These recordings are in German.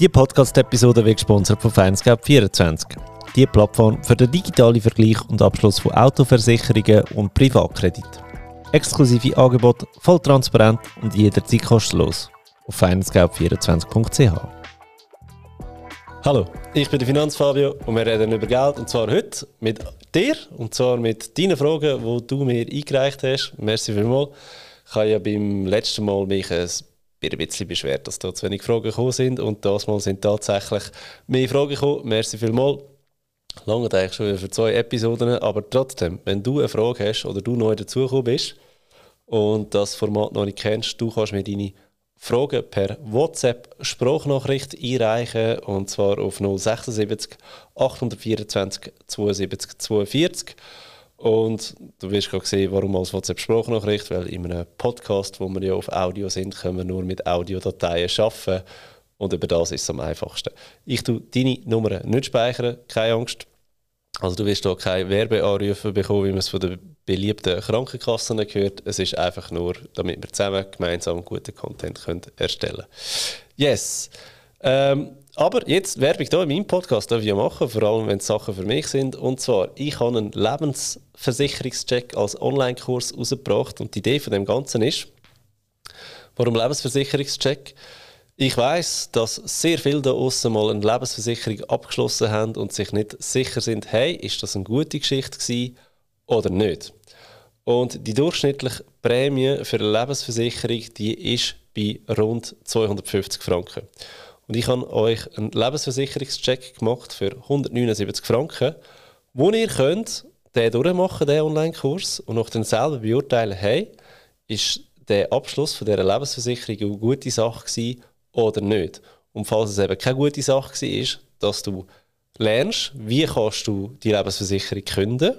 Die Podcast-Episode wird gesponsert von Findscape24. Die Plattform für den digitalen Vergleich und Abschluss von Autoversicherungen und Privatkredit. Exklusive Angebote, voll transparent und jederzeit kostenlos. Auf findscape24.ch. Hallo, ich bin der Finanzfabio und wir reden über Geld und zwar heute mit dir und zwar mit deinen Fragen, die du mir eingereicht hast. Merci vielmals. Ich habe ja beim letzten Mal mich ein ein bisschen beschwert, dass da zu wenig Fragen gekommen sind. Und das Mal sind tatsächlich mehr Fragen gekommen. Merci vielmals. Lange eigentlich schon für zwei Episoden, aber trotzdem, wenn du eine Frage hast oder du neu dazugekommen bist und das Format noch nicht kennst, du kannst mir deine Fragen per WhatsApp Sprachnachricht einreichen und zwar auf 076 824 72 42. Und du wirst gerade sehen, warum als WhatsApp-Sprachnachricht, weil in einem Podcast, wo wir ja auf Audio sind, können wir nur mit Audiodateien arbeiten. Und über das ist es am einfachsten. Ich tue deine Nummer nicht speichern, keine Angst. Also du wirst hier keine Werbeanrufe bekommen, wie man es von den beliebten Krankenkassen gehört. Es ist einfach nur, damit wir zusammen gemeinsam guten Content können erstellen können. Yes. Ähm, aber jetzt Werbung hier in meinem Podcast darf ich ja machen, vor allem wenn es Sachen für mich sind. Und zwar, ich habe einen Lebensversicherungscheck als Online-Kurs rausgebracht und die Idee von dem Ganzen ist, warum Lebensversicherungscheck? Ich weiß, dass sehr viele da außen mal eine Lebensversicherung abgeschlossen haben und sich nicht sicher sind, hey, ist das eine gute Geschichte gewesen oder nicht. Und die durchschnittliche Prämie für eine Lebensversicherung, die ist bei rund 250 Franken. Und ich habe euch einen Lebensversicherungscheck gemacht für 179 Franken, wo ihr könnt den durchmachen, den Online-Kurs, und noch dann selber beurteilen, hey, ist der Abschluss von dieser Lebensversicherung eine gute Sache gewesen oder nicht. Und falls es eben keine gute Sache war, dass du lernst, wie kannst du die Lebensversicherung künden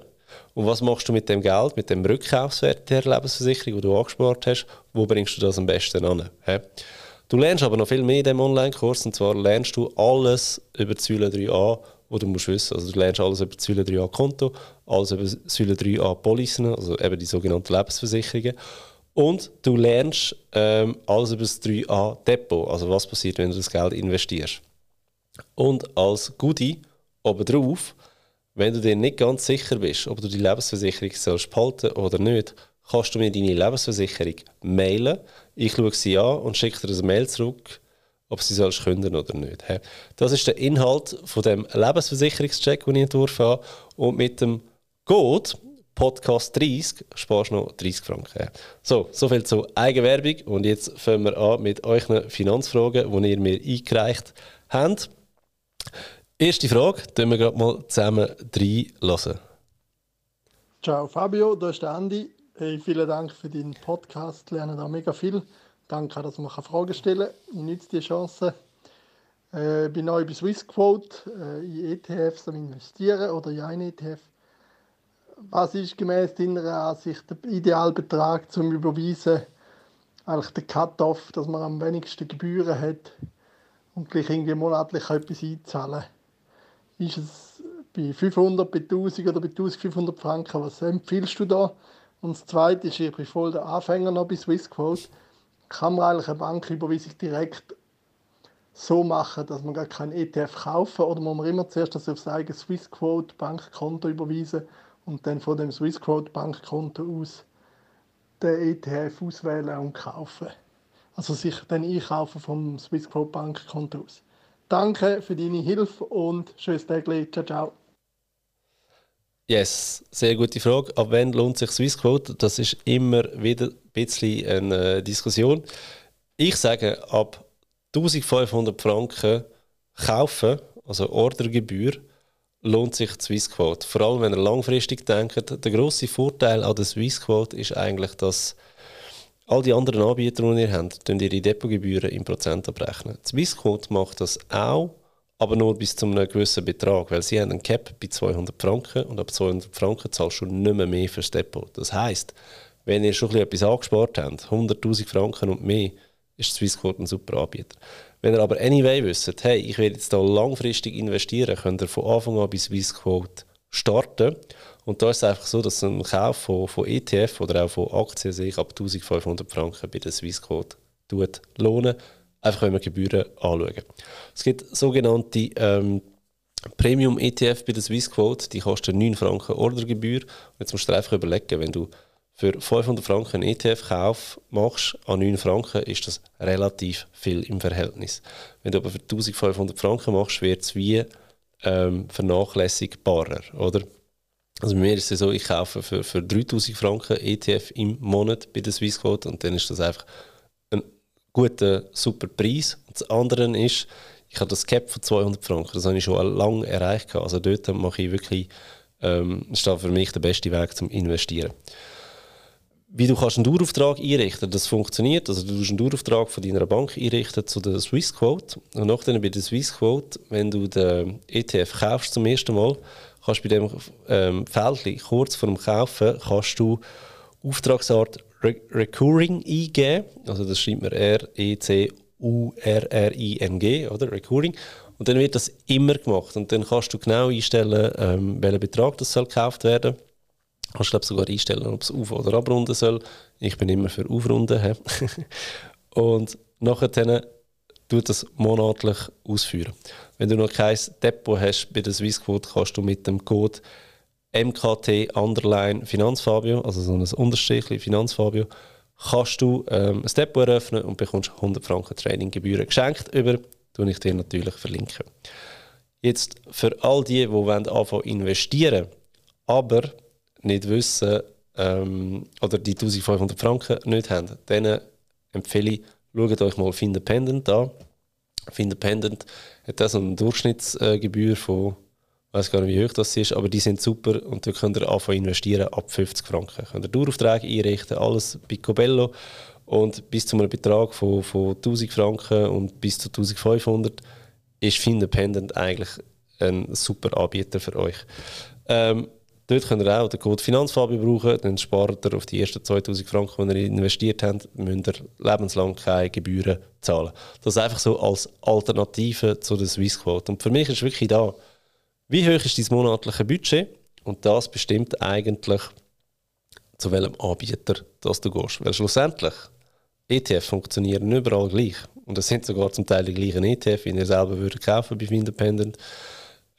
und was machst du mit dem Geld, mit dem Rückkaufswert der Lebensversicherung, die du angespart hast, wo bringst du das am besten an? Du lernst aber noch viel mehr in diesem Online-Kurs und zwar lernst du alles über Säule 3a, was du musst wissen. Also du lernst alles über Säule 3a Konto, alles über Säule 3a Policen, also eben die sogenannten Lebensversicherungen. Und du lernst ähm, alles über das 3a Depot, also was passiert, wenn du das Geld investierst. Und als Goodie obendrauf, wenn du dir nicht ganz sicher bist, ob du die Lebensversicherung sollst behalten oder nicht, kannst du mir deine Lebensversicherung mailen. Ich schaue sie an und schicke dir eine Mail zurück, ob sie sollst künden oder nicht. Das ist der Inhalt von dem Lebensversicherungscheck, den ich entworfen habe. Und mit dem Code Podcast 30 sparst du noch 30 Franken. So, soviel zur Eigenwerbung. Und jetzt fangen wir an mit euren Finanzfragen, die ihr mir eingereicht habt. Erste Frage, tun wir gerade mal zusammen reinlassen. Ciao Fabio, da ist der Andi. Hey, vielen Dank für deinen Podcast. Lerne da mega viel. Danke, dass man Fragen stellen kann. Ich nutze die Chance. Äh, bin neu bei Swissquote äh, in ETFs am Investieren oder in einen ETF. Was ist gemäß deiner Ansicht der Idealbetrag zum Überweisen? Eigentlich der Cut-off, dass man am wenigsten Gebühren hat und gleich irgendwie monatlich etwas einzahlen. Ist es bei 500, bei 1000 oder bei 1500 Franken? Was empfiehlst du da? Und das Zweite ist, ich bin voll der Anfänger noch bei Swissquote. Kann man eigentlich eine Banküberweisung direkt so machen, dass man gar keinen ETF kaufen oder muss man immer zuerst das auf sein eigenes Swissquote Bankkonto überweisen und dann von dem Swissquote Bankkonto aus den ETF auswählen und kaufen. Also sich dann einkaufen vom Swissquote Bankkonto aus. Danke für deine Hilfe und schönes Tag. Ciao, ciao. Yes, sehr gute Frage. Ab wann lohnt sich Swissquote? Das ist immer wieder ein bisschen eine Diskussion. Ich sage, ab 1500 Franken kaufen, also Ordergebühr, lohnt sich Swissquote. Vor allem, wenn ihr langfristig denkt. Der grosse Vorteil an der Swissquote ist eigentlich, dass all die anderen Anbieter, die ihr habt, ihre Depotgebühren im Prozent abrechnen. Swissquote macht das auch aber nur bis zu einem gewissen Betrag, weil sie haben einen Cap bei 200 Franken und ab 200 Franken zahlst du nicht mehr, mehr fürs Depot. Das heisst, wenn ihr schon etwas angespart habt, 100'000 Franken und mehr, ist Swissquote ein super Anbieter. Wenn ihr aber anyway wisst, hey, ich will jetzt da langfristig investieren, könnt ihr von Anfang an bei Swissquote starten. Und da ist es einfach so, dass ein Kauf von, von ETF oder auch von Aktien sich ab 1500 Franken bei der Swissquote lohnen Einfach wenn wir Gebühren anschauen. Es gibt sogenannte ähm, Premium ETF bei der Swissquote, die kosten 9 Franken Ordergebühr. Jetzt musst du dir einfach überlegen, wenn du für 500 Franken einen ETF-Kauf machst, an 9 Franken, ist das relativ viel im Verhältnis. Wenn du aber für 1500 Franken machst, wird es wie ähm, vernachlässigbarer, oder? Also bei mir ist es so, ich kaufe für, für 3000 Franken ETF im Monat bei der Swissquote und dann ist das einfach ein guter, super Preis. Und das andere ist, ich habe das Cap von 200 Franken, das habe ich schon lange erreicht. Also dort mache ich wirklich, ähm, ist für mich der beste Weg zum Investieren wie du kannst einen Dauerauftrag einrichten das funktioniert. Also du kannst einen Dauerauftrag von deiner Bank einrichten zu der Swissquote. Und nachdem bei der Swissquote, wenn du den ETF kaufst zum ersten Mal, kannst du bei dem ähm, Feld kurz vor dem Kaufen kannst du Auftragsart Re Recurring eingeben. Also das schreibt man R-E-C-U-R-R-I-N-G, oder? Recurring. Und dann wird das immer gemacht. Und dann kannst du genau einstellen, ähm, welcher Betrag das soll gekauft werden soll Kannst du sogar einstellen, ob es auf- oder abrunden soll. Ich bin immer für Aufrunden. und nachher tut das monatlich ausführen. Wenn du noch kein Depot hast bei der Swissquote, kannst du mit dem Code MKT Underline Finanzfabio, also so ein Unterstrichli Finanzfabio, kannst du ähm, ein Depot eröffnen und bekommst 100 Franken Traininggebühren geschenkt über, tue ich dir natürlich verlinken. Jetzt für all die, die wollen anfangen investieren, aber nicht wissen ähm, oder die 1500 Franken nicht haben, dann empfehle ich, schaut euch mal Findependent an. Findependent hat so eine Durchschnittsgebühr von, ich weiß gar nicht, wie hoch das ist, aber die sind super und da könnt ihr anfangen investieren ab 50 Franken. Könnt ihr Daueraufträge einrichten, alles picobello und bis zu einem Betrag von, von 1000 Franken und bis zu 1500 ist Findependent eigentlich ein super Anbieter für euch. Ähm, Dort könnt ihr auch den Code Finanzfabio brauchen, dann spart ihr auf die ersten 2000 Franken, die ihr investiert habt, müsst ihr lebenslang keine Gebühren zahlen. Das ist einfach so als Alternative zu der Swissquote. Und für mich ist wirklich da, wie hoch ist dein monatliche Budget? Und das bestimmt eigentlich, zu welchem Anbieter dass du gehst. Weil schlussendlich, ETF funktionieren überall gleich. Und es sind sogar zum Teil die gleichen ETF, wie ihr selber würdet kaufen bei Independent.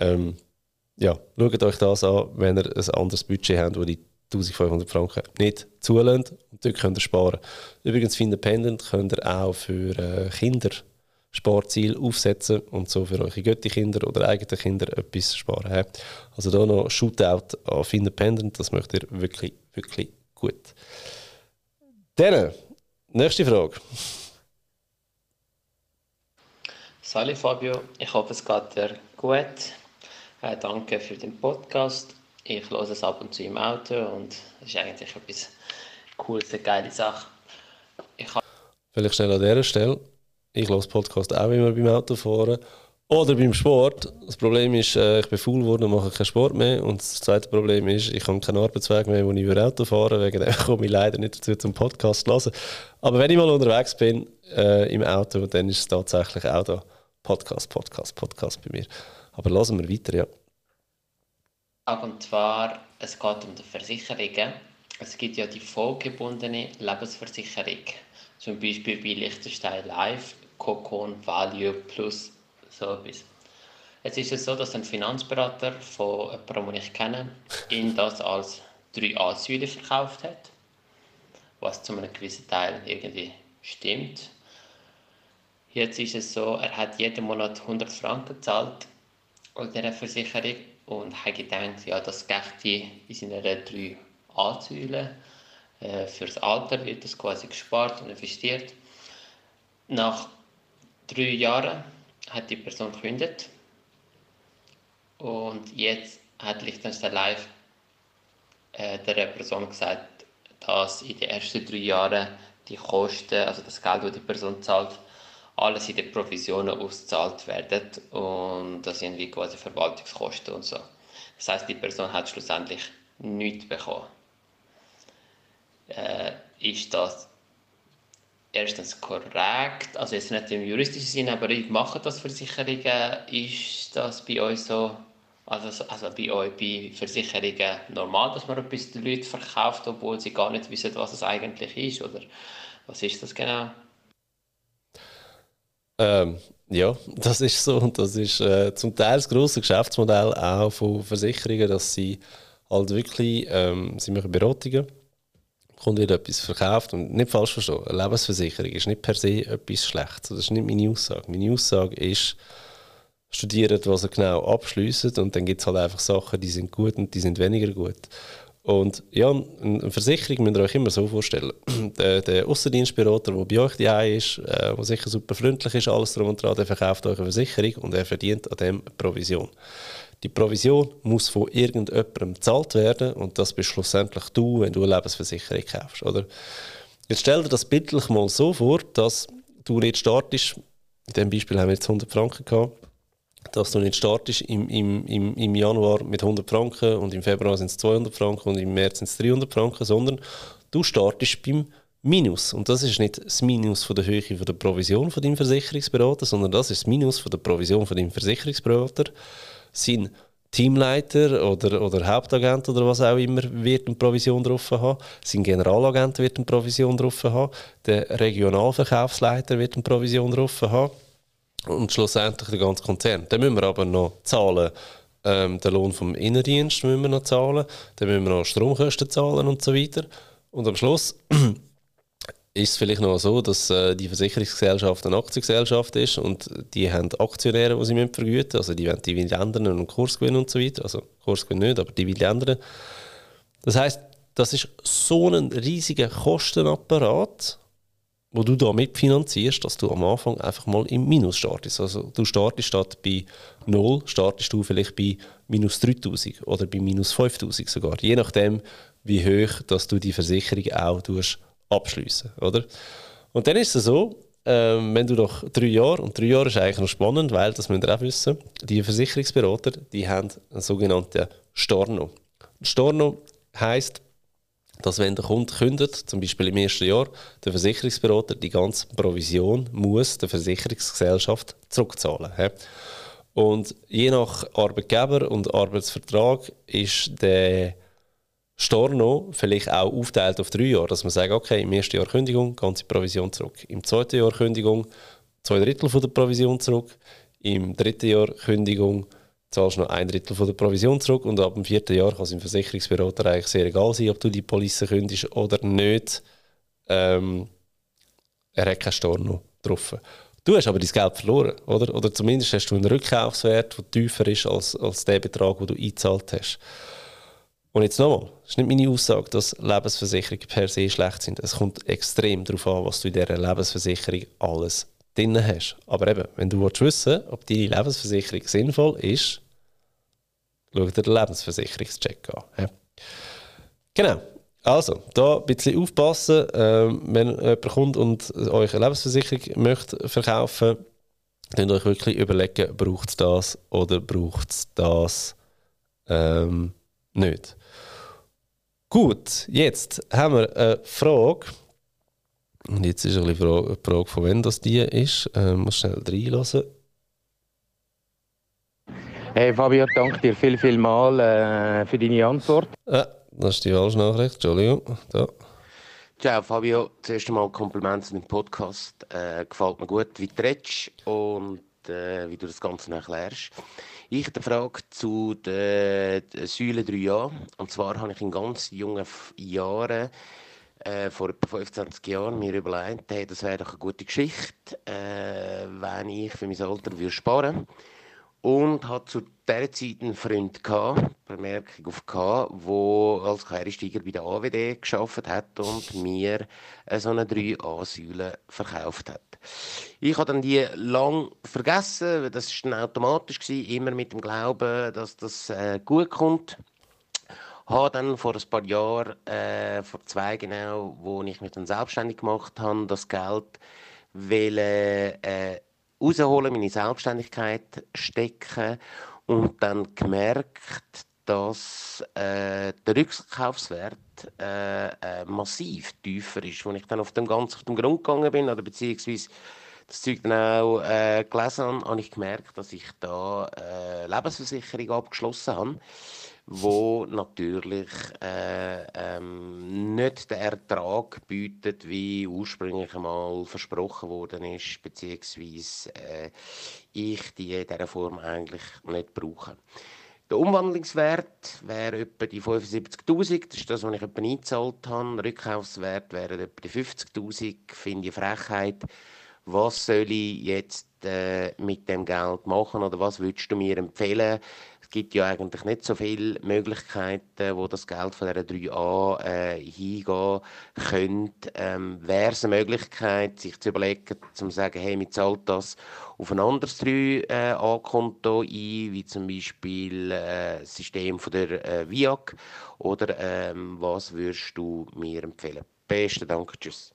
Ähm, ja, schaut euch das an, wenn ihr ein anderes Budget habt, wo die 1500 Franken nicht zulässt. Und dort könnt ihr sparen. Übrigens, für Independent könnt ihr auch für äh, Kinder Sparziel aufsetzen und so für eure Götti-Kinder oder eigene Kinder etwas sparen. Also da noch Shootout auf Independent, das möchte ihr wirklich, wirklich gut. Dann, nächste Frage. Salut Fabio, ich hoffe es geht dir gut. Äh, danke für den Podcast. Ich höre es ab und zu im Auto und es ist eigentlich etwas Cooles, eine geile Sache. Ich Vielleicht schnell an dieser Stelle. Ich höre Podcast auch immer beim Autofahren oder beim Sport. Das Problem ist, äh, ich bin faul geworden und mache keinen Sport mehr. Und das zweite Problem ist, ich habe keinen Arbeitsweg mehr, wo ich über Auto fahren Wegen dem komme ich leider nicht dazu, zum Podcast zu hören. Aber wenn ich mal unterwegs bin äh, im Auto, dann ist es tatsächlich auch da Podcast, Podcast, Podcast bei mir. Aber lassen wir weiter, ja. Und zwar, es geht um die Versicherungen. Es gibt ja die vollgebundene Lebensversicherung. Zum Beispiel bei Liechtenstein Life, Cocon, Value Plus, so. Jetzt ist es so, dass ein Finanzberater von jemandem, den ich kenne, ihn das als 3A-Säule verkauft hat. Was zu einem gewissen Teil irgendwie stimmt. Jetzt ist es so, er hat jeden Monat 100 Franken gezahlt an dieser Versicherung und habe gedacht, ja, das geht in seiner drei Ansäulen. Äh, fürs Alter wird das quasi gespart und investiert. Nach drei Jahren hat die Person gekündigt und jetzt hat Liechtenstein Live äh, der Person gesagt, dass in den ersten drei Jahren die Kosten, also das Geld, das die Person zahlt, alles in den Provisionen ausgezahlt werden und das sind wie quasi Verwaltungskosten und so. Das heißt, die Person hat schlussendlich nichts bekommen. Äh, ist das erstens korrekt, also jetzt nicht im juristischen Sinne, aber ich mache das Versicherungen, ist das bei euch so, also, also bei euch bei Versicherungen normal, dass man etwas den Leuten verkauft, obwohl sie gar nicht wissen, was es eigentlich ist, oder? Was ist das genau? Ähm, ja, das ist so. Und das ist äh, zum Teil das grosse Geschäftsmodell auch von Versicherungen, dass sie halt wirklich, ähm, sie machen Beratungen, kommt wieder etwas verkauft und nicht falsch verstehen, eine Lebensversicherung ist nicht per se etwas Schlechtes. Das ist nicht meine Aussage. Meine Aussage ist, studiert, was er genau abschließt und dann gibt es halt einfach Sachen, die sind gut und die sind weniger gut. Und ja, eine Versicherung müsst ihr euch immer so vorstellen. der, der Außendienstberater, der bei euch die ist, äh, der sicher super freundlich ist, alles drum und dran, der verkauft euch eine Versicherung und er verdient an dem Provision. Die Provision muss von irgendjemandem bezahlt werden und das bist schlussendlich du, wenn du eine Lebensversicherung kaufst. Oder? Jetzt stell dir das bildlich mal so vor, dass du nicht startest, in diesem Beispiel haben wir jetzt 100 Franken gehabt, dass du nicht startest im, im, im, im Januar mit 100 Franken und im Februar sind es 200 Franken und im März sind es 300 Franken, sondern du startest beim Minus. Und das ist nicht das Minus von der Höhe von der Provision von deinem Versicherungsberater, sondern das ist das Minus von der Provision von deinem Versicherungsberater. Sein Teamleiter oder, oder Hauptagent oder was auch immer wird eine Provision drauf haben. Sein Generalagent wird eine Provision drauf haben. Der Regionalverkaufsleiter wird eine Provision drauf haben und schlussendlich der ganze Konzern. Dann müssen wir aber noch zahlen, ähm, den Lohn vom Innendienst müssen wir noch zahlen, dann müssen wir noch Stromkosten zahlen und so weiter. Und am Schluss ist es vielleicht noch so, dass äh, die Versicherungsgesellschaft eine Aktiengesellschaft ist und die haben Aktionäre, die sie vergüten müssen. Also die wollen Dividenden und Kursgewinn und so weiter. Also Kursgewinn nicht, aber Dividenden. Das heißt, das ist so ein riesiger Kostenapparat, wo du da mitfinanzierst, dass du am Anfang einfach mal im Minus startest. Also du startest statt bei 0, startest du vielleicht bei minus 3000 oder bei minus 5000 sogar. Je nachdem, wie hoch dass du die Versicherung auch abschließen oder? Und dann ist es so, ähm, wenn du nach drei Jahre, und drei Jahre ist eigentlich noch spannend, weil, das müsst ihr auch wissen, die Versicherungsberater, die haben einen sogenannten Storno. Storno heisst, dass wenn der Kunde kündet, zum Beispiel im ersten Jahr, der Versicherungsberater die ganze Provision muss der Versicherungsgesellschaft zurückzahlen. He? Und je nach Arbeitgeber und Arbeitsvertrag ist der Storno vielleicht auch aufteilt auf drei Jahre, dass man sagt, okay, im ersten Jahr Kündigung, ganze Provision zurück. Im zweiten Jahr Kündigung, zwei Drittel von der Provision zurück. Im dritten Jahr Kündigung, zahlst noch ein Drittel von der Provision zurück und ab dem vierten Jahr kann es im Versicherungsberater eigentlich sehr egal sein, ob du die Police kündigst oder nicht. Ähm, er hat keinen Storno drauf. Du hast aber dein Geld verloren, oder? Oder zumindest hast du einen Rückkaufswert, der tiefer ist als, als der Betrag, den du eingezahlt hast. Und jetzt nochmal, das ist nicht meine Aussage, dass Lebensversicherungen per se schlecht sind. Es kommt extrem darauf an, was du in dieser Lebensversicherung alles drin hast. Aber eben, wenn du wissen willst, ob deine Lebensversicherung sinnvoll ist, schau dir den Lebensversicherungscheck an. Ja. Genau. Also, da ein bisschen aufpassen, ähm, wenn jemand kommt und euch eine Lebensversicherung möchte verkaufen möchte, euch wirklich überlegen, braucht es das oder braucht es das ähm, nicht. Gut, jetzt haben wir eine Frage. Und jetzt ist eine Frage, von wem das die ist. Ähm, muss schnell reinlassen. Hey Fabio, danke dir viel, viel mal äh, für deine Antwort. Ah, das ist die falsche Nachricht, Entschuldigung. Da. Ciao Fabio, zuerst einmal Kompliment zu dem Podcast. Äh, gefällt mir gut, wie du redest und äh, wie du das Ganze erklärst. Ich habe eine Frage zu den Säule 3a. Und zwar habe ich in ganz jungen Jahren äh, vor etwa 25 Jahren mir überlegt, hey, das wäre doch eine gute Geschichte, äh, wenn ich für mein Alter würde sparen würde und hatte zu dieser Zeit einen Freund gehabt, Bemerkung auf K, der als Quereinsteiger bei der AWD geschafft hat und mir so eine 3A-Säule verkauft hat. Ich habe dann die lang vergessen, das war automatisch, gewesen, immer mit dem Glauben, dass das äh, gut kommt. Habe dann vor ein paar Jahren, äh, vor zwei genau, wo ich mich dann selbstständig gemacht habe, das Geld wollen, äh, rausholen, meine Selbstständigkeit stecken und dann gemerkt, dass äh, der Rückkaufswert äh, äh, massiv tiefer ist, wo ich dann auf dem ganz auf den Grund gegangen bin oder beziehungsweise das Zeug dann auch äh, gelesen habe, habe ich gemerkt, dass ich da äh, Lebensversicherung abgeschlossen habe, wo natürlich äh, ähm, nicht den Ertrag bietet, wie ursprünglich einmal versprochen worden ist, beziehungsweise äh, ich die in dieser Form eigentlich nicht brauche. Der Umwandlungswert wäre etwa die 75'000, das ist das, was ich etwa eingezahlt habe. Der Rückkaufswert wäre etwa die 50'000, finde ich Frechheit. Was soll ich jetzt äh, mit dem Geld machen oder was würdest du mir empfehlen? Es gibt ja eigentlich nicht so viele Möglichkeiten, wo das Geld von der 3a äh, hingehen könnte. Ähm, Wäre es eine Möglichkeit, sich zu überlegen, zu sagen, hey, wir zahlt das auf ein anderes 3a-Konto ein, wie zum Beispiel äh, das System von der äh, VIAC? Oder ähm, was würdest du mir empfehlen? Besten Dank, tschüss.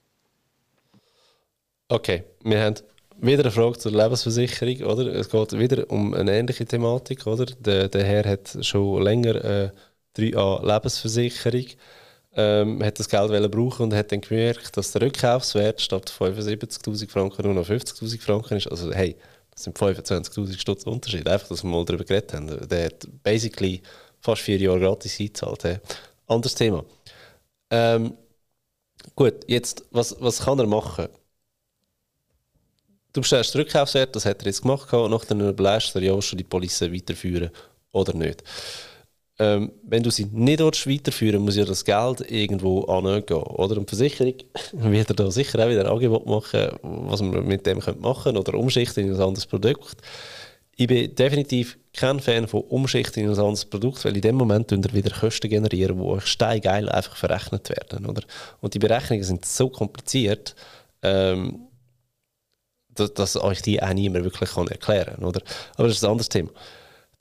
Okay, wir haben wieder eine Frage zur Lebensversicherung, oder? Es geht wieder um eine ähnliche Thematik, oder? Der, der Herr hat schon länger eine 3A Lebensversicherung, ähm, hat das Geld brauchen und hat dann gemerkt, dass der Rückkaufswert statt 75.000 Franken nur noch 50.000 Franken ist. Also hey, das sind 25.000 Stutz Unterschied. Einfach, dass wir mal darüber geredet haben. Der hat basically fast vier Jahre gratis eingezahlt. Hey. Anderes Thema. Ähm, gut, jetzt, was, was kann er machen? Du bestellst den Rückkaufswert, das hat er jetzt gemacht, und nachher überlegst du dir ja schon die Police weiterführen oder nicht. Ähm, wenn du sie nicht weiterführen muss ja das Geld irgendwo angehen. Oder? Und Versicherung wird da sicher auch wieder ein Angebot machen, was man mit dem machen könnte oder umschichten in ein anderes Produkt. Ich bin definitiv kein Fan von Umschichten in ein anderes Produkt, weil in dem Moment er wieder Kosten generieren, die euch steingeil einfach verrechnet werden. Oder? Und die Berechnungen sind so kompliziert, ähm, dass, dass euch die auch niemand wirklich kann erklären kann. Aber das ist ein anderes Thema.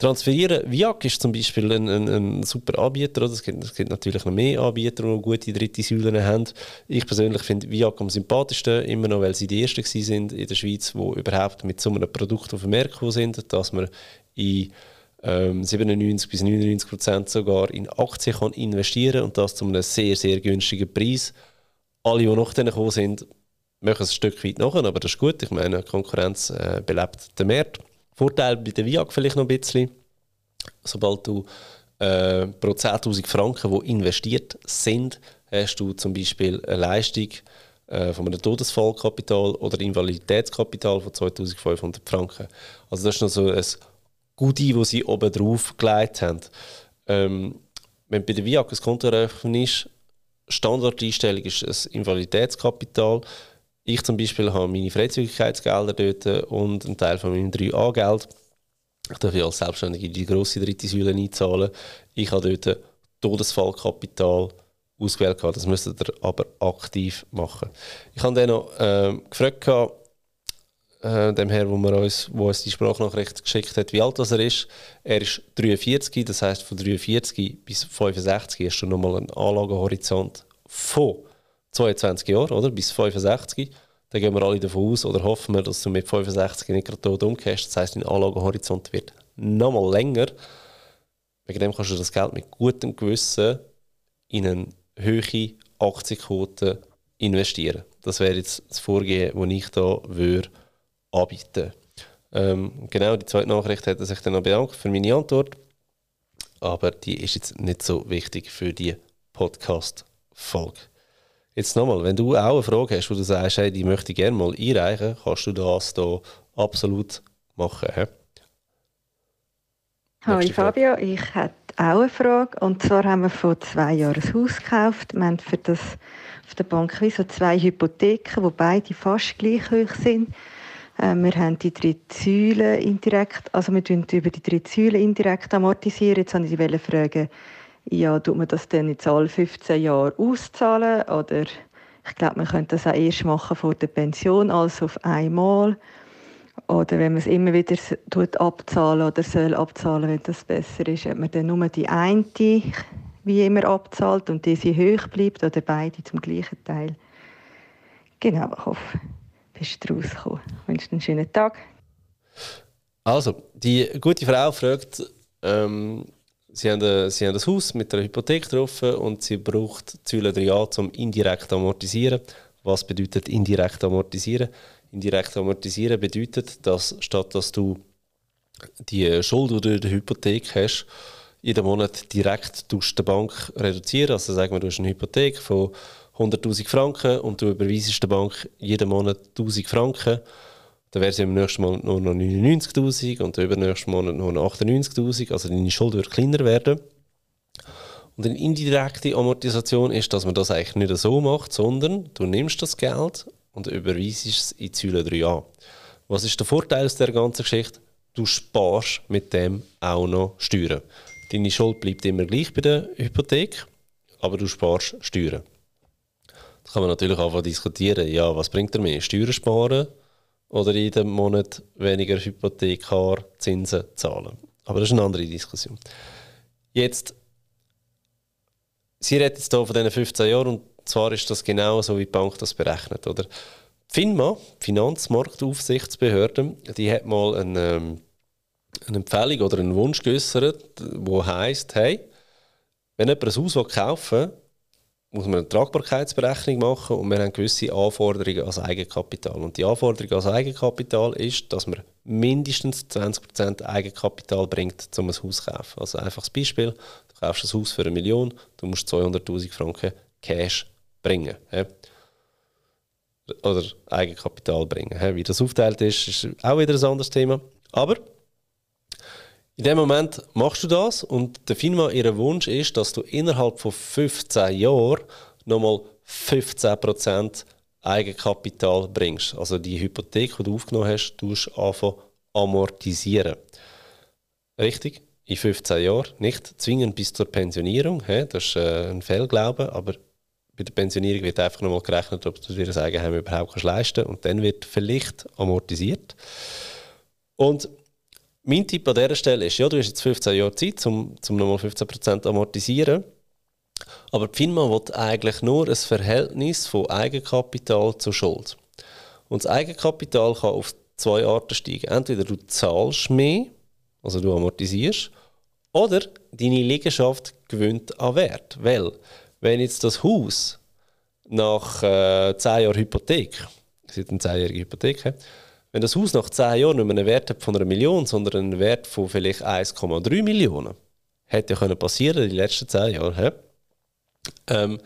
Transferieren, Viac ist zum Beispiel ein, ein, ein super Anbieter. Es, gibt, es gibt natürlich noch mehr Anbieter, die gute dritte Säulen haben. Ich persönlich finde Viac am sympathischsten, immer noch, weil sie die Ersten sind in der Schweiz, die überhaupt mit so einem Produkt auf den Markt sind, dass man in ähm, 97 bis 99 Prozent sogar in Aktien kann investieren und das zu einem sehr, sehr günstigen Preis. Alle, die nach denen gekommen sind, machen es ein Stück weit nach, aber das ist gut. Ich meine, Konkurrenz äh, belebt den Markt. Vorteil bei der VIAG vielleicht noch ein bisschen, sobald du äh, pro 10'000 Franken, die investiert sind, hast du zum Beispiel eine Leistung äh, von einem Todesfallkapital oder Invaliditätskapital von 2500 Franken. Also das ist noch so ein Goodie, das sie oben drauf gelegt haben. Ähm, wenn bei der VIAG ein Konto eröffnet ist, Standardeinstellung ist ein Invaliditätskapital. Ich zum Beispiel habe meine Freizügigkeitsgelder dort und einen Teil von meinem 3A-Geld. Ich darf ja als Selbstständige die grosse dritte Säule einzahlen. Ich habe dort Todesfallkapital ausgewählt. Das müsstet ihr aber aktiv machen. Ich habe dann noch äh, gefragt, äh, dem Herr, wo, wir uns, wo uns die Sprachnachricht geschickt hat, wie alt das er ist. Er ist 43, das heißt von 43 bis 65 ist schon nochmal ein Anlagehorizont von 22 Jahre, oder? Bis 65. Dann gehen wir alle davon aus oder hoffen wir, dass du mit 65 nicht gerade tot umkehrst. Das heisst, dein Anlagehorizont wird nochmal länger. Wegen dem kannst du das Geld mit gutem Gewissen in eine höhere Aktienquote investieren. Das wäre jetzt das Vorgehen, das ich hier würde anbieten ähm, Genau, die zweite Nachricht er sich dann noch bedankt für meine Antwort. Aber die ist jetzt nicht so wichtig für die Podcast-Folge. Jetzt nochmal, wenn du auch eine Frage hast, wo du sagst, hey, die möchte ich gerne mal einreichen, kannst du das hier absolut machen. He? Hallo Fabio, ich hätte auch eine Frage. Und zwar haben wir vor zwei Jahren ein Haus gekauft. Wir haben für das auf der Bank wie so zwei Hypotheken, die beide fast gleich hoch sind. Ähm, wir haben die drei Säulen indirekt, also wir über die drei Säulen indirekt amortisieren. Jetzt wollte ich fragen, ja, tut man das dann jetzt alle 15 Jahre auszahlen oder ich glaube, man könnte das auch erst machen vor der Pension, also auf einmal. Oder wenn man es immer wieder tut abzahlen oder soll abzahlen, wenn das besser ist, ob man dann nur die eine wie immer abzahlt und diese hoch bleibt oder beide zum gleichen Teil. Genau, ich hoffe, du bist rausgekommen. Ich wünsche dir einen schönen Tag. Also, die gute Frau fragt, ähm, Sie haben, ein, sie haben ein Haus mit einer Hypothek drauf und sie braucht Säule 3a zum indirekt amortisieren. Was bedeutet indirekt amortisieren? Indirekt amortisieren bedeutet, dass statt dass du die Schuld oder die Hypothek hast, jeden Monat direkt durch die Bank reduzieren. Also sagen wir, du hast eine Hypothek von 100'000 Franken und du überweisest der Bank jeden Monat 1'000 Franken, dann wäre es im nächsten Monat nur noch 99'000 und im übernächsten Monat nur noch 98'000, also deine Schuld wird kleiner werden. Und eine indirekte Amortisation ist, dass man das eigentlich nicht so macht, sondern du nimmst das Geld und überweisest es in Säule 3a. Was ist der Vorteil aus der ganzen Geschichte? Du sparst mit dem auch noch Steuern. Deine Schuld bleibt immer gleich bei der Hypothek, aber du sparst Steuern. Da kann man natürlich einfach diskutieren, ja, was bringt er mehr? Steuern sparen oder jeden Monat weniger Hypothekarzinsen zahlen? Aber das ist eine andere Diskussion. Jetzt Sie redet jetzt hier von diesen 15 Jahren und zwar ist das genau so, wie die Bank das berechnet. Oder? FINMA, Finanzmarktaufsichtsbehörde, die hat mal eine, ähm, eine Empfehlung oder einen Wunsch geäußert, wo heißt, hey, wenn jemand ein Haus kaufen will, muss man eine Tragbarkeitsberechnung machen und wir haben gewisse Anforderungen als Eigenkapital. Und die Anforderung als Eigenkapital ist, dass man mindestens 20% Eigenkapital bringt, um ein Haus zu kaufen. Also einfaches Beispiel, kaufst ein Haus für eine Million, du musst 200'000 Franken Cash bringen. He? Oder Eigenkapital bringen. He? Wie das aufteilt ist, ist auch wieder ein anderes Thema. Aber in dem Moment machst du das und der FINMA, ihr Wunsch ist, dass du innerhalb von 15 Jahren nochmal 15% Eigenkapital bringst. Also die Hypothek, die du aufgenommen hast, du anfangen amortisieren. Richtig? in 15 Jahren, nicht zwingend bis zur Pensionierung. Das ist äh, ein Fehlglaube, aber bei der Pensionierung wird einfach nochmal gerechnet, ob du dir das Eigenheim überhaupt leisten kannst und dann wird vielleicht amortisiert. Und mein Tipp an dieser Stelle ist, ja, du hast jetzt 15 Jahre Zeit, um, um nochmal 15% amortisieren, aber die FINMA will eigentlich nur ein Verhältnis von Eigenkapital zu Schuld. Und das Eigenkapital kann auf zwei Arten steigen. Entweder du zahlst mehr, also du amortisierst, oder deine Liegenschaft gewinnt an Wert. Weil, wenn jetzt das Haus nach äh, 10 Jahren Hypothek, es ist eine 10-jährige Hypothek, wenn das Haus nach 10 Jahren nicht mehr einen Wert hat von einer Million, sondern einen Wert von vielleicht 1,3 Millionen, hätte ja können passieren in den letzten 10 Jahren, ähm,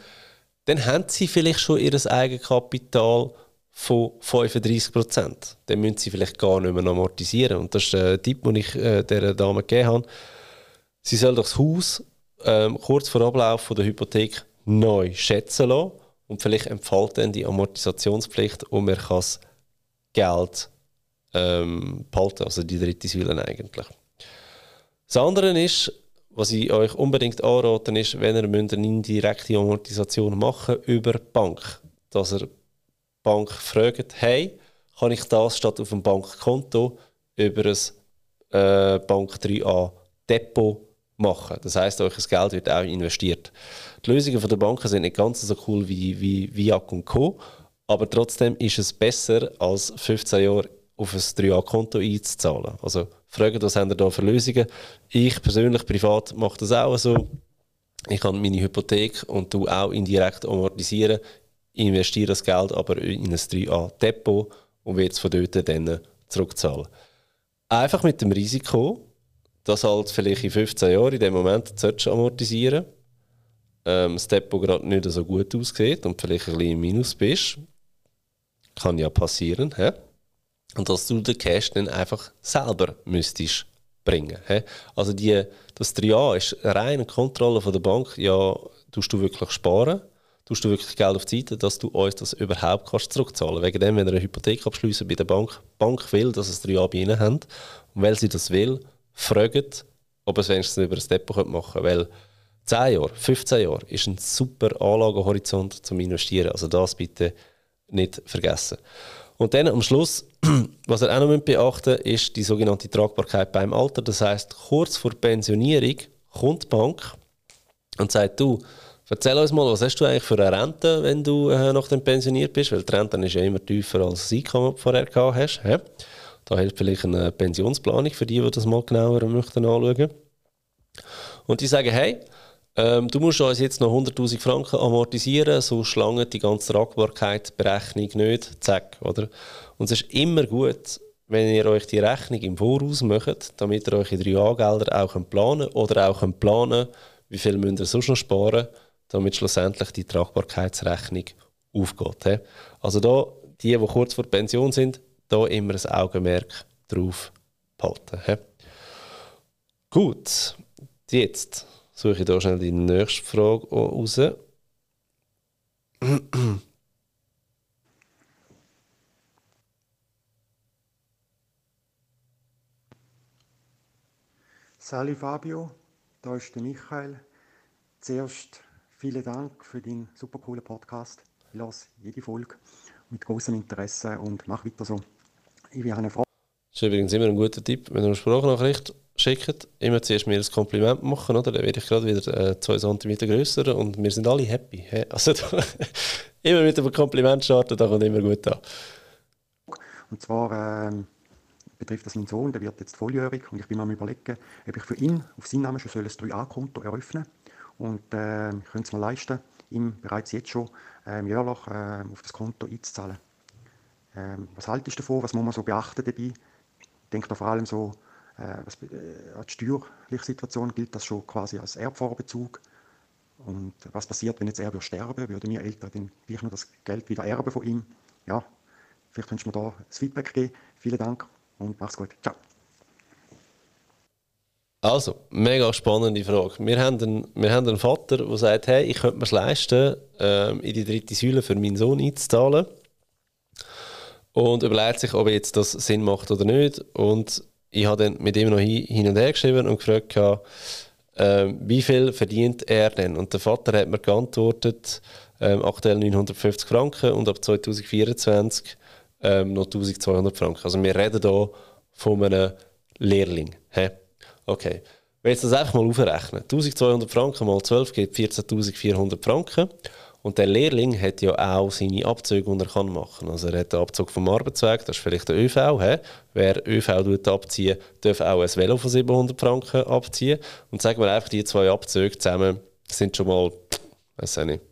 dann haben sie vielleicht schon ihr Eigenkapital von 35 Prozent. Dann müssen sie vielleicht gar nicht mehr amortisieren. Und das ist der Tipp, den ich äh, dieser Dame gegeben habe. Sie soll das Haus ähm, kurz vor Ablauf von der Hypothek neu schätzen lassen und vielleicht empfiehlt dann die Amortisationspflicht und man kann das Geld ähm, behalten, also die dritte Säule eigentlich. Das andere ist, was ich euch unbedingt anraten ist, wenn ihr eine indirekte Amortisation machen über Bank, dass ihr Bank fragt, hey, kann ich das statt auf dem Bankkonto über ein äh, Bank 3a Depot machen. Das heißt, euch das Geld wird auch investiert. Die Lösungen von der Banken sind nicht ganz so cool wie, wie Viac und Co. Aber trotzdem ist es besser, als 15 Jahre auf ein 3A-Konto einzuzahlen. Also fragt, was haben ihr da für Lösungen? Ich persönlich, privat, mache das auch so. Ich kann meine Hypothek und du auch indirekt amortisieren, investiere das Geld aber in ein 3A-Depot und werde es von dort dann zurückzahlen. Einfach mit dem Risiko, das halt vielleicht in 15 Jahren in dem Moment amortisieren ähm, das Depot gerade nicht so gut aussieht und vielleicht ein bisschen im Minus bist. Kann ja passieren. He? Und dass du den Cash dann einfach selber müsstest bringen. He? Also die, das 3a ist reine Kontrolle von der Bank. Ja, tust du wirklich sparen? Tust du wirklich Geld auf die Seite, dass du uns das überhaupt kannst zurückzahlen Wegen dem, wenn ihr eine Hypothek abschließen bei der Bank, die Bank will, dass es 3a bei ihnen haben. Und weil sie das will, fragen, ob es wenigstens über ein Depot machen können. Weil 10 Jahre, 15 Jahre ist ein super Anlagehorizont zum Investieren. Also das bitte nicht vergessen. Und dann am Schluss, was ihr auch noch beachten müsst, ist die sogenannte Tragbarkeit beim Alter. Das heißt, kurz vor Pensionierung kommt die Bank und sagt, du, erzähl uns mal, was hast du eigentlich für eine Rente, wenn du äh, nach dem pensioniert bist? Weil die Rente ist ja immer tiefer als das Einkommen, das du vorher gehabt hast. He? Da hilft vielleicht eine Pensionsplanung für die, die das mal genauer möchten anschauen. Und die sagen, hey, ähm, du musst uns jetzt noch 100'000 Franken amortisieren, so schlange die ganze Tragbarkeitsberechnung nicht, zack, oder? Und es ist immer gut, wenn ihr euch die Rechnung im Voraus macht, damit ihr eure 3A-Gelder auch planen könnt oder auch planen wie viel müsst ihr sonst noch sparen, damit schlussendlich die Tragbarkeitsrechnung aufgeht. He? Also da, die, die kurz vor Pension sind, da immer ein Augenmerk drauf behalten. He? Gut, jetzt suche ich hier schnell die nächste Frage raus. Sali Fabio, da ist der Michael. Zuerst vielen Dank für deinen super coolen Podcast. Ich lasse jede Folge mit großem Interesse und mach weiter so. Ich habe eine Frage. Das ist übrigens immer ein guter Tipp, wenn ihr eine Sprachnachricht schickt, immer zuerst mir ein Kompliment machen, oder? dann werde ich gerade wieder äh, zwei Zentimeter größer und wir sind alle happy. He? Also immer mit einem Kompliment starten, da kommt immer gut an. Und zwar ähm, betrifft das meinen Sohn, der wird jetzt volljährig und ich bin am überlegen, ob ich für ihn auf seinen Namen schon ein 3a-Konto eröffnen soll. Und äh, könnte es mir leisten, ihm bereits jetzt schon äh, jährlich äh, auf das Konto einzuzahlen. Ähm, was haltest du davon? Was muss man so beachten dabei? Ich denke da vor allem so, was, äh, an die steuerliche Situation gilt das schon quasi als Erbvorbezug. Und was passiert, wenn jetzt er würde sterben? Würden Eltern dann gleich noch das Geld wieder erben von ihm? Ja, vielleicht könntest du mir da das Feedback geben. Vielen Dank und mach's gut. Ciao. Also, mega spannende Frage. Wir haben einen, wir haben einen Vater, der sagt, hey, ich könnte mir es leisten, ähm, in die dritte Säule für meinen Sohn einzuzahlen. Und überlegt sich, ob jetzt das Sinn macht oder nicht. Und ich habe dann mit ihm noch hin und her geschrieben und gefragt, ähm, wie viel verdient er denn? Und der Vater hat mir geantwortet, ähm, aktuell 950 Franken und ab 2024 ähm, noch 1200 Franken. Also wir reden hier von einem Lehrling. He? Okay. Wenn jetzt das einfach mal aufrechnen. 1200 Franken mal 12 gibt 14.400 Franken. Und der Lehrling hat ja auch seine Abzüge, die er kann machen kann. Also er hat den Abzug vom Arbeitsweg, das ist vielleicht der ÖV. He? Wer ÖV abziehen darf auch ein Velo von 700 Franken abziehen. Und sagen wir einfach, die zwei Abzüge zusammen sind schon mal, weiß ich nicht,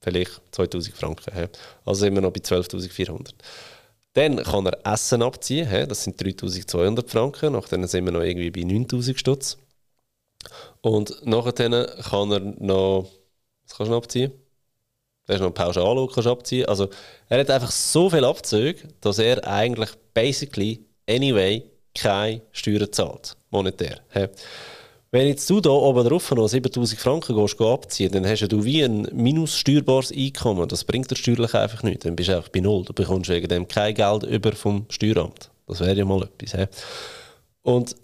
vielleicht 2000 Franken. He? Also wir noch bei 12.400. Dann kann er Essen abziehen, he? das sind 3200 Franken. Nachher sind wir noch irgendwie bei 9000 Stutz. Und nachher kann er noch, was kannst du noch abziehen? Da ist noch Pauschalo, kannst du abziehen. Also er hat einfach so viel Abzüge, dass er eigentlich basically anyway keine Steuern zahlt, monetär. Wenn jetzt du da oben drauf noch 7000 Franken gehst, abziehen dann hast du wie ein minus steuerbares Einkommen. Das bringt dir steuerlich einfach nichts. Dann bist du einfach bei Null. Du bekommst wegen dem kein Geld über vom Steueramt. Das wäre ja mal etwas. He? Und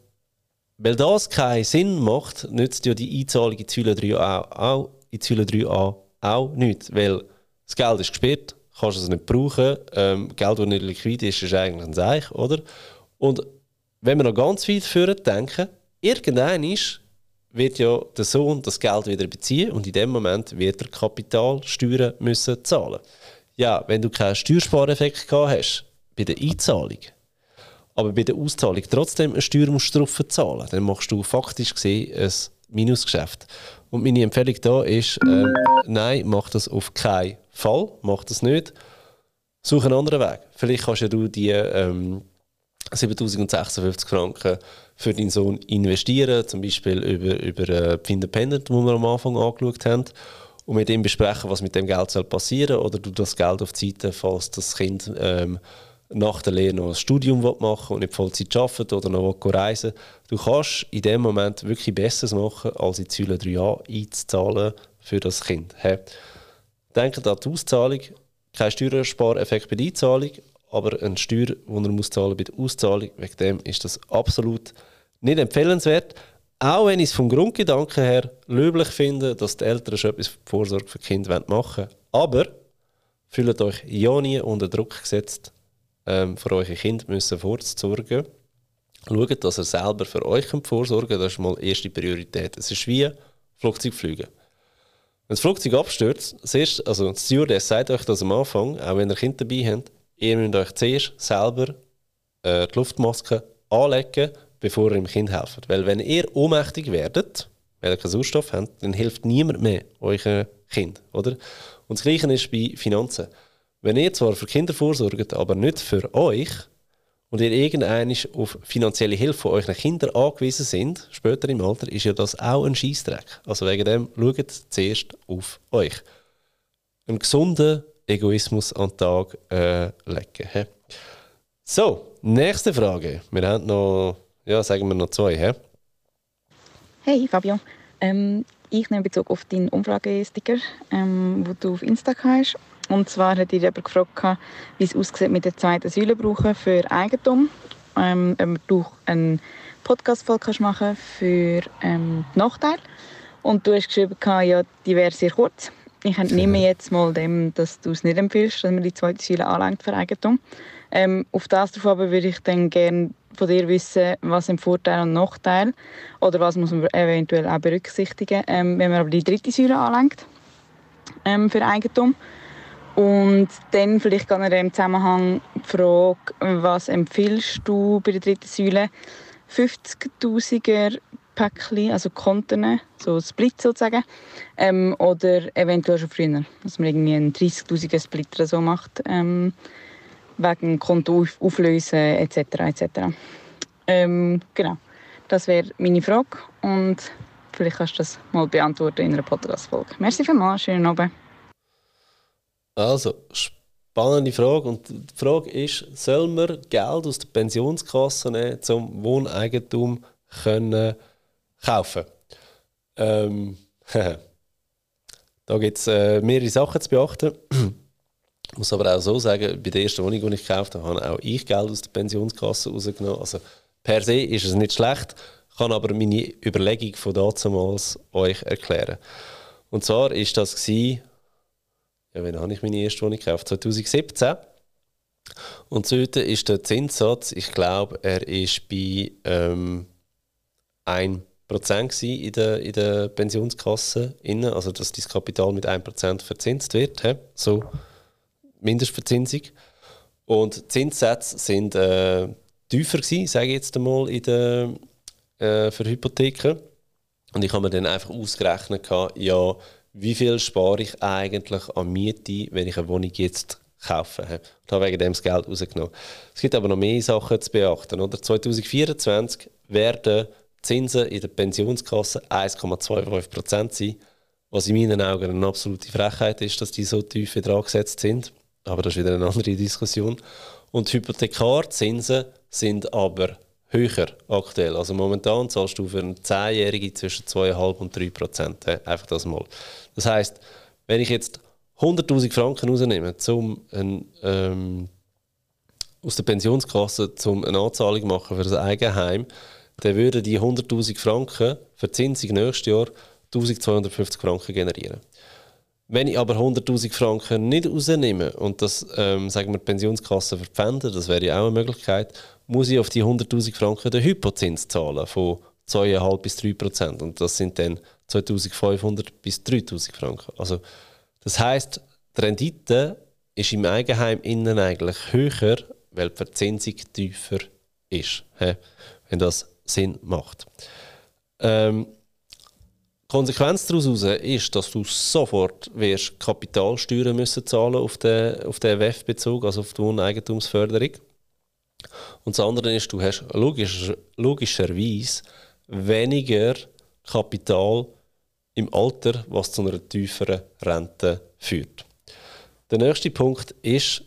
weil das keinen Sinn macht, nützt ja die Einzahlung in Säule 3a auch, in Säule 3a auch nichts. Weil das Geld ist gesperrt, kannst es nicht brauchen. Ähm, Geld, das nicht liquid ist, ist eigentlich ein Seich, oder? Und wenn wir noch ganz weit führen denken, irgendein ist, wird ja der Sohn das Geld wieder beziehen und in dem Moment wird er Kapitalsteuern müssen zahlen. Ja, wenn du keinen Steuerspareffekt gehabt hast bei der Einzahlung, aber bei der Auszahlung trotzdem eine Steuer musst du zahlen, dann machst du faktisch gesehen ein Minusgeschäft. Und meine Empfehlung da ist, äh, nein, mach das auf keinen Fall, mach das nicht. Such einen anderen Weg. Vielleicht kannst ja du die ähm, 7056 Franken für deinen Sohn investieren, zum Beispiel über, über äh, Independent, wo wir am Anfang angeschaut haben, und mit ihm besprechen, was mit dem Geld soll passieren oder du das Geld auf die Seite, falls das Kind ähm, nach der Lehre noch ein Studium machen und nicht Vollzeit arbeiten oder noch reisen Du kannst in dem Moment wirklich Besseres machen, als in die Säule 3a einzuzahlen für das Kind. Hey. Denkt an die Auszahlung, kein Steuerspareffekt bei der Einzahlung, aber eine Steuer, die er muss zahlen bei der Auszahlung. Wegen dem ist das absolut nicht empfehlenswert. Auch wenn ich es vom Grundgedanken her löblich finde, dass die Eltern schon etwas für die Vorsorge für Kinder machen wollen. Aber fühlt euch ja nie unter Druck gesetzt, ähm, für eure Kinder müssen vorzusorgen. Schaut, dass ihr selber für euch vorsorgen könnt. Das ist mal die erste Priorität. Es ist wie Flugzeugfliegen. Wenn das Flugzeug abstürzt, zuerst, also das Stewardess sagt euch das am Anfang, auch wenn ihr Kinder dabei habt, ihr müsst euch zuerst selber äh, die Luftmaske anlegen, bevor ihr dem Kind helft. Weil wenn ihr ohnmächtig werdet, weil ihr keinen Sauerstoff habt, dann hilft niemand mehr eurem Kind. Oder? Und das Gleiche ist bei Finanzen. Wenn ihr zwar für Kinder vorsorgt, aber nicht für euch und ihr irgendwann auf finanzielle Hilfe von euren Kindern angewiesen sind, später im Alter, ist ja das auch ein Scheißdreck. Also wegen dem schaut zuerst auf euch. Einen gesunden Egoismus an den Tag äh, legen. He? So, nächste Frage. Wir haben noch, ja, sagen wir noch zwei. He? Hey Fabio, ähm, ich nehme Bezug auf deinen Umfragesticker, ähm, den du auf Insta hast. Und zwar hat ihr jemand gefragt, wie es aussieht mit der zweiten Säule brauchen für Eigentum. Ähm, ob du einen Podcast-Folge machen für ähm, die Nachteile. Und du hast geschrieben, ja, die wäre sehr kurz. Ich entnehme jetzt mal dem, dass du es nicht empfiehlst, dass man die zweite Säule anlenkt für Eigentum. Ähm, auf das darauf aber würde ich dann gerne von dir wissen, was sind Vorteile und Nachteile oder was muss man eventuell auch berücksichtigen, ähm, wenn man aber die dritte Säule anlenkt ähm, für Eigentum. Und dann vielleicht generell im Zusammenhang die Frage, was empfiehlst du bei der dritten Säule? 50'000er Päckchen, also Konten, so Split sozusagen, ähm, oder eventuell schon früher, dass man irgendwie einen 30'000er Split oder so macht, ähm, wegen Konto auflösen etc. etc. Ähm, genau, das wäre meine Frage und vielleicht kannst du das mal beantworten in einer Podcast-Folge. Merci vielmals, schönen Abend. Also, spannende Frage. Und die Frage ist, soll man Geld aus der Pensionskasse nehmen, zum Wohneigentum können kaufen? Ähm, da gibt es äh, mehrere Sachen zu beachten. Ich muss aber auch so sagen, bei der ersten Wohnung, die ich gekauft habe, habe auch ich Geld aus der Pensionskasse rausgenommen. Also per se ist es nicht schlecht, kann aber meine Überlegung von damals euch erklären. Und zwar ist das gewesen, ja, wann habe ich meine erste Wohnung gekauft? 2017. Und heute ist der Zinssatz, ich glaube, er ist bei ähm, 1% in der, in der Pensionskasse. Innen, also, dass dein Kapital mit 1% verzinst wird. He? So Mindestverzinsung. Und Zinssätze sind äh, tiefer gewesen, sage ich jetzt einmal, in der, äh, für Hypotheken. Und ich habe mir dann einfach ausgerechnet, ja, wie viel spare ich eigentlich an Miete, wenn ich eine Wohnung jetzt kaufe. Und habe wegen dem das Geld rausgenommen. Es gibt aber noch mehr Sachen zu beachten. Oder? 2024 werden Zinsen in der Pensionskasse 1,25% sein, was in meinen Augen eine absolute Frechheit ist, dass die so tief wieder angesetzt sind. Aber das ist wieder eine andere Diskussion. Und Hypothekarzinsen sind aber höher aktuell. Also momentan zahlst du für einen 10-Jährigen zwischen 2,5 und 3 Prozent. Einfach das mal. Das heißt, wenn ich jetzt 100.000 Franken rausnehme, um ein, ähm, aus der Pensionskasse um eine Anzahlung machen für das Eigenheim, dann würden die 100.000 Franken für Zinsung nächstes Jahr 1250 Franken generieren. Wenn ich aber 100.000 Franken nicht rausnehme und das, ähm, sagen wir, die Pensionskasse verpfände, das wäre ja auch eine Möglichkeit, muss ich auf die 100.000 Franken den Hypozins zahlen von 2,5 bis 3 Prozent. Und das sind dann 2.500 bis 3.000 Franken. Also, das heißt, die Rendite ist im Eigenheim innen eigentlich höher, weil die Verzinsung tiefer ist, wenn das Sinn macht. Ähm, Konsequenz daraus ist, dass du sofort wirst Kapitalsteuern müssen zahlen auf den, auf den WEF-Bezug, also auf die Wohneigentumsförderung. Und das andere ist, du hast logisch, logischerweise weniger Kapital im Alter, was zu einer tieferen Rente führt. Der nächste Punkt ist,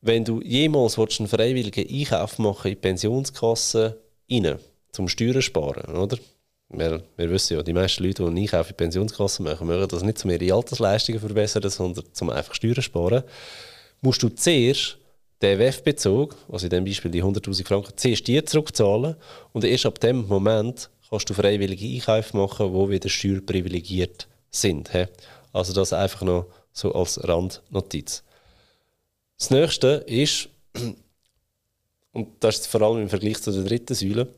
wenn du jemals einen freiwilligen Einkauf machen in die Pensionskasse rein, zum Steuern sparen, oder? wir, wir wissen ja, die meisten Leute, die einen Einkauf in die Pensionskasse machen, machen das nicht, um ihre Altersleistungen verbessern, sondern um einfach Steuern sparen. Musst du zuerst den WEF-Bezug, also in diesem Beispiel die 100'000 Franken, zuerst dir zurückzahlen und erst ab dem Moment kannst du freiwillige Einkäufe machen, die wieder steuerprivilegiert sind. Also das einfach noch so als Randnotiz. Das nächste ist, und das ist vor allem im Vergleich zu der dritten Säule,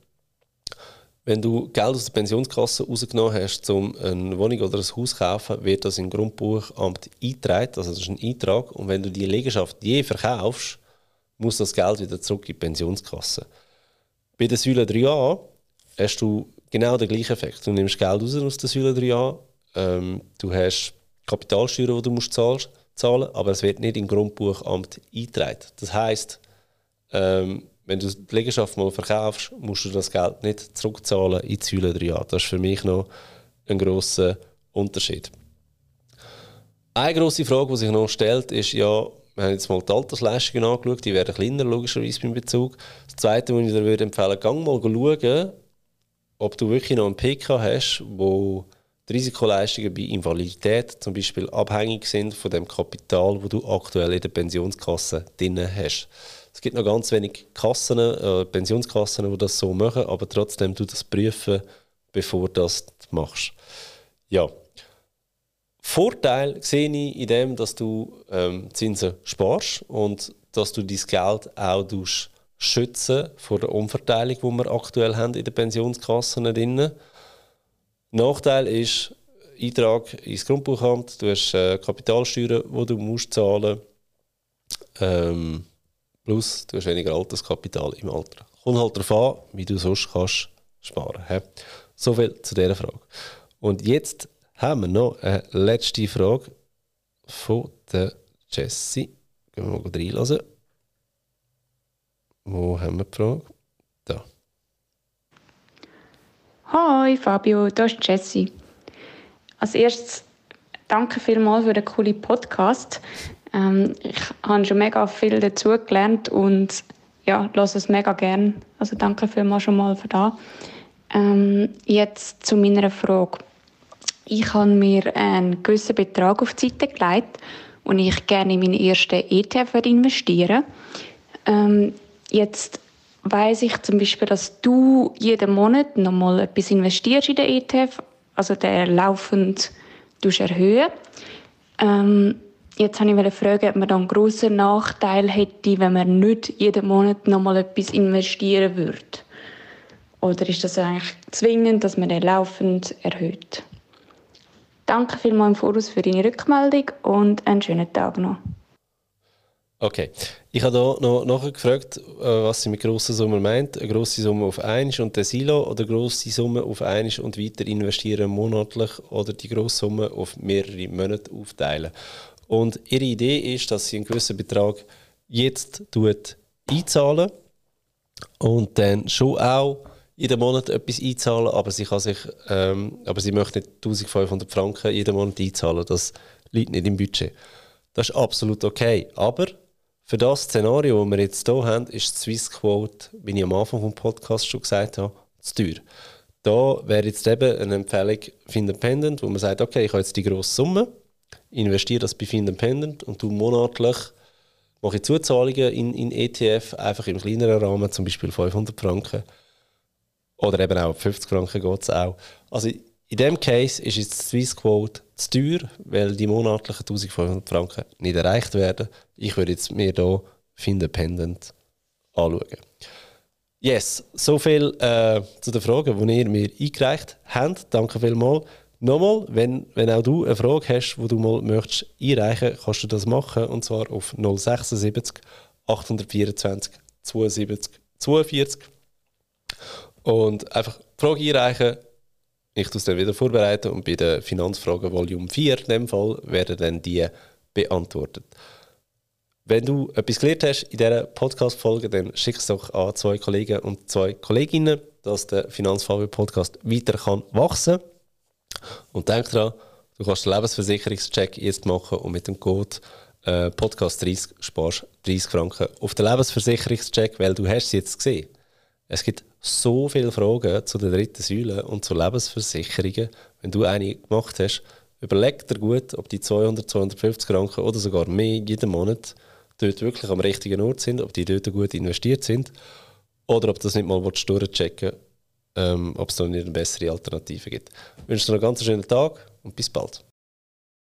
wenn du Geld aus der Pensionskasse rausgenommen hast, um eine Wohnung oder ein Haus zu kaufen, wird das im Grundbuchamt eingetragen. Also das ist ein Eintrag. Und wenn du die Liegenschaft je verkaufst, muss das Geld wieder zurück in die Pensionskasse. Bei der Säule 3a hast du genau den gleichen Effekt. Du nimmst Geld raus aus der Säule 3a, ähm, du hast Kapitalsteuern, die du musst zahlen, aber es wird nicht im Grundbuchamt eingetragen. Das heisst, ähm, wenn du die Liegenschaft mal verkaufst, musst du das Geld nicht zurückzahlen in die Säule 3a. Das ist für mich noch ein grosser Unterschied. Eine grosse Frage, die sich noch stellt, ist ja, wir haben jetzt mal die Altersleistungen angeschaut, die werden kleiner, logischerweise beim Bezug. Das Zweite, was ich dir würde empfehlen würde, gang mal schauen, ob du wirklich noch einen PK hast, wo die Risikoleistungen bei Invalidität zum Beispiel abhängig sind von dem Kapital, das du aktuell in der Pensionskasse drin hast. Es gibt noch ganz wenig Kassen, äh, Pensionskassen, die das so machen, aber trotzdem du das prüfen, bevor du das machst. Ja. Vorteil sehe ich in dem, dass du ähm, Zinsen sparst und dass du dein Geld auch schützen vor der Umverteilung, die wir aktuell haben in den Pensionskassen drin. Nachteil ist Eintrag ins Grundbuchamt. Du hast äh, Kapitalsteuern, die du musst zahlen. Ähm, plus du hast weniger Alterskapital im Alter. Kommt halt darauf an, wie du sonst kannst sparen. He? So viel zu dieser Frage. Und jetzt haben wir noch eine letzte Frage von der Jessie. Gehen wir mal reinlassen. Wo haben wir die Frage? Da. Hi Fabio, da ist Jessie. Als erstes danke vielmals für den coolen Podcast. Ähm, ich habe schon mega viel dazu gelernt und ja, lasse es mega gern. Also danke vielmals schon mal für das. Ähm, jetzt zu meiner Frage. Ich habe mir einen gewissen Betrag auf die Seite gelegt und ich gerne in meinen ersten ETF investieren. Ähm, jetzt weiß ich zum Beispiel, dass du jeden Monat nochmal etwas investierst in den ETF, also der laufend erhöhen. Ähm, jetzt wollte ich fragen, ob man dann einen grossen Nachteil hätte, wenn man nicht jeden Monat nochmal etwas investieren würde. Oder ist das eigentlich zwingend, dass man den laufend erhöht? Danke vielmals im Voraus für deine Rückmeldung und einen schönen Tag noch. Okay. Ich habe hier noch nachher gefragt, äh, was sie mit grosser Summe meint. Eine grosse Summe auf einisch und der Silo oder grosse Summe auf einisch und weiter investieren monatlich oder die grosse Summe auf mehrere Monate aufteilen. Und ihre Idee ist, dass sie einen gewissen Betrag jetzt einzahlen und dann schon auch jeden Monat etwas einzahlen, aber sie kann sich, ähm, aber sie möchte nicht 1500 Franken jeden Monat einzahlen. Das liegt nicht im Budget. Das ist absolut okay. Aber für das Szenario, das wir jetzt hier haben, ist die Swissquote, wie ich am Anfang des Podcasts schon gesagt habe, zu teuer. Da wäre jetzt eben eine Empfehlung Findependent, wo man sagt, okay, ich habe jetzt die grosse Summe, investiere das bei Findependent und du monatlich mache ich Zuzahlungen in, in ETF, einfach im kleineren Rahmen, zum Beispiel 500 Franken. Oder eben auch 50 Franken geht es auch. Also in diesem Case ist jetzt die Swissquote zu teuer, weil die monatlichen 1500 Franken nicht erreicht werden. Ich würde jetzt mir hier Findependent anschauen. Yes, so viel äh, zu den Fragen, die ihr mir eingereicht habt. Danke vielmals. Nochmal, wenn, wenn auch du eine Frage hast, die du mal möchtest einreichen, kannst du das machen und zwar auf 076 824 72 42 und einfach die Frage einreichen ich tue es dann wieder vorbereiten und bei den Finanzfragen Volume 4 in dem Fall werden dann die beantwortet. Wenn du etwas gelernt hast in dieser Podcast-Folge, dann schick es doch an zwei Kollegen und zwei Kolleginnen, dass der Finanzfabio-Podcast weiter kann wachsen kann. Und denk daran, du kannst den Lebensversicherungscheck jetzt machen und mit dem Code äh, Podcast 30 sparst 30 Franken auf den Lebensversicherungscheck, weil du hast es jetzt gesehen. Es gibt so viele Fragen zu der dritten Säule und zu Lebensversicherungen. Wenn du eine gemacht hast, überleg dir gut, ob die 200, 250 Franken oder sogar mehr jeden Monat dort wirklich am richtigen Ort sind, ob die dort gut investiert sind oder ob das nicht mal durchchecken ähm, ob es da nicht eine bessere Alternative gibt. Ich wünsche dir einen ganz schönen Tag und bis bald.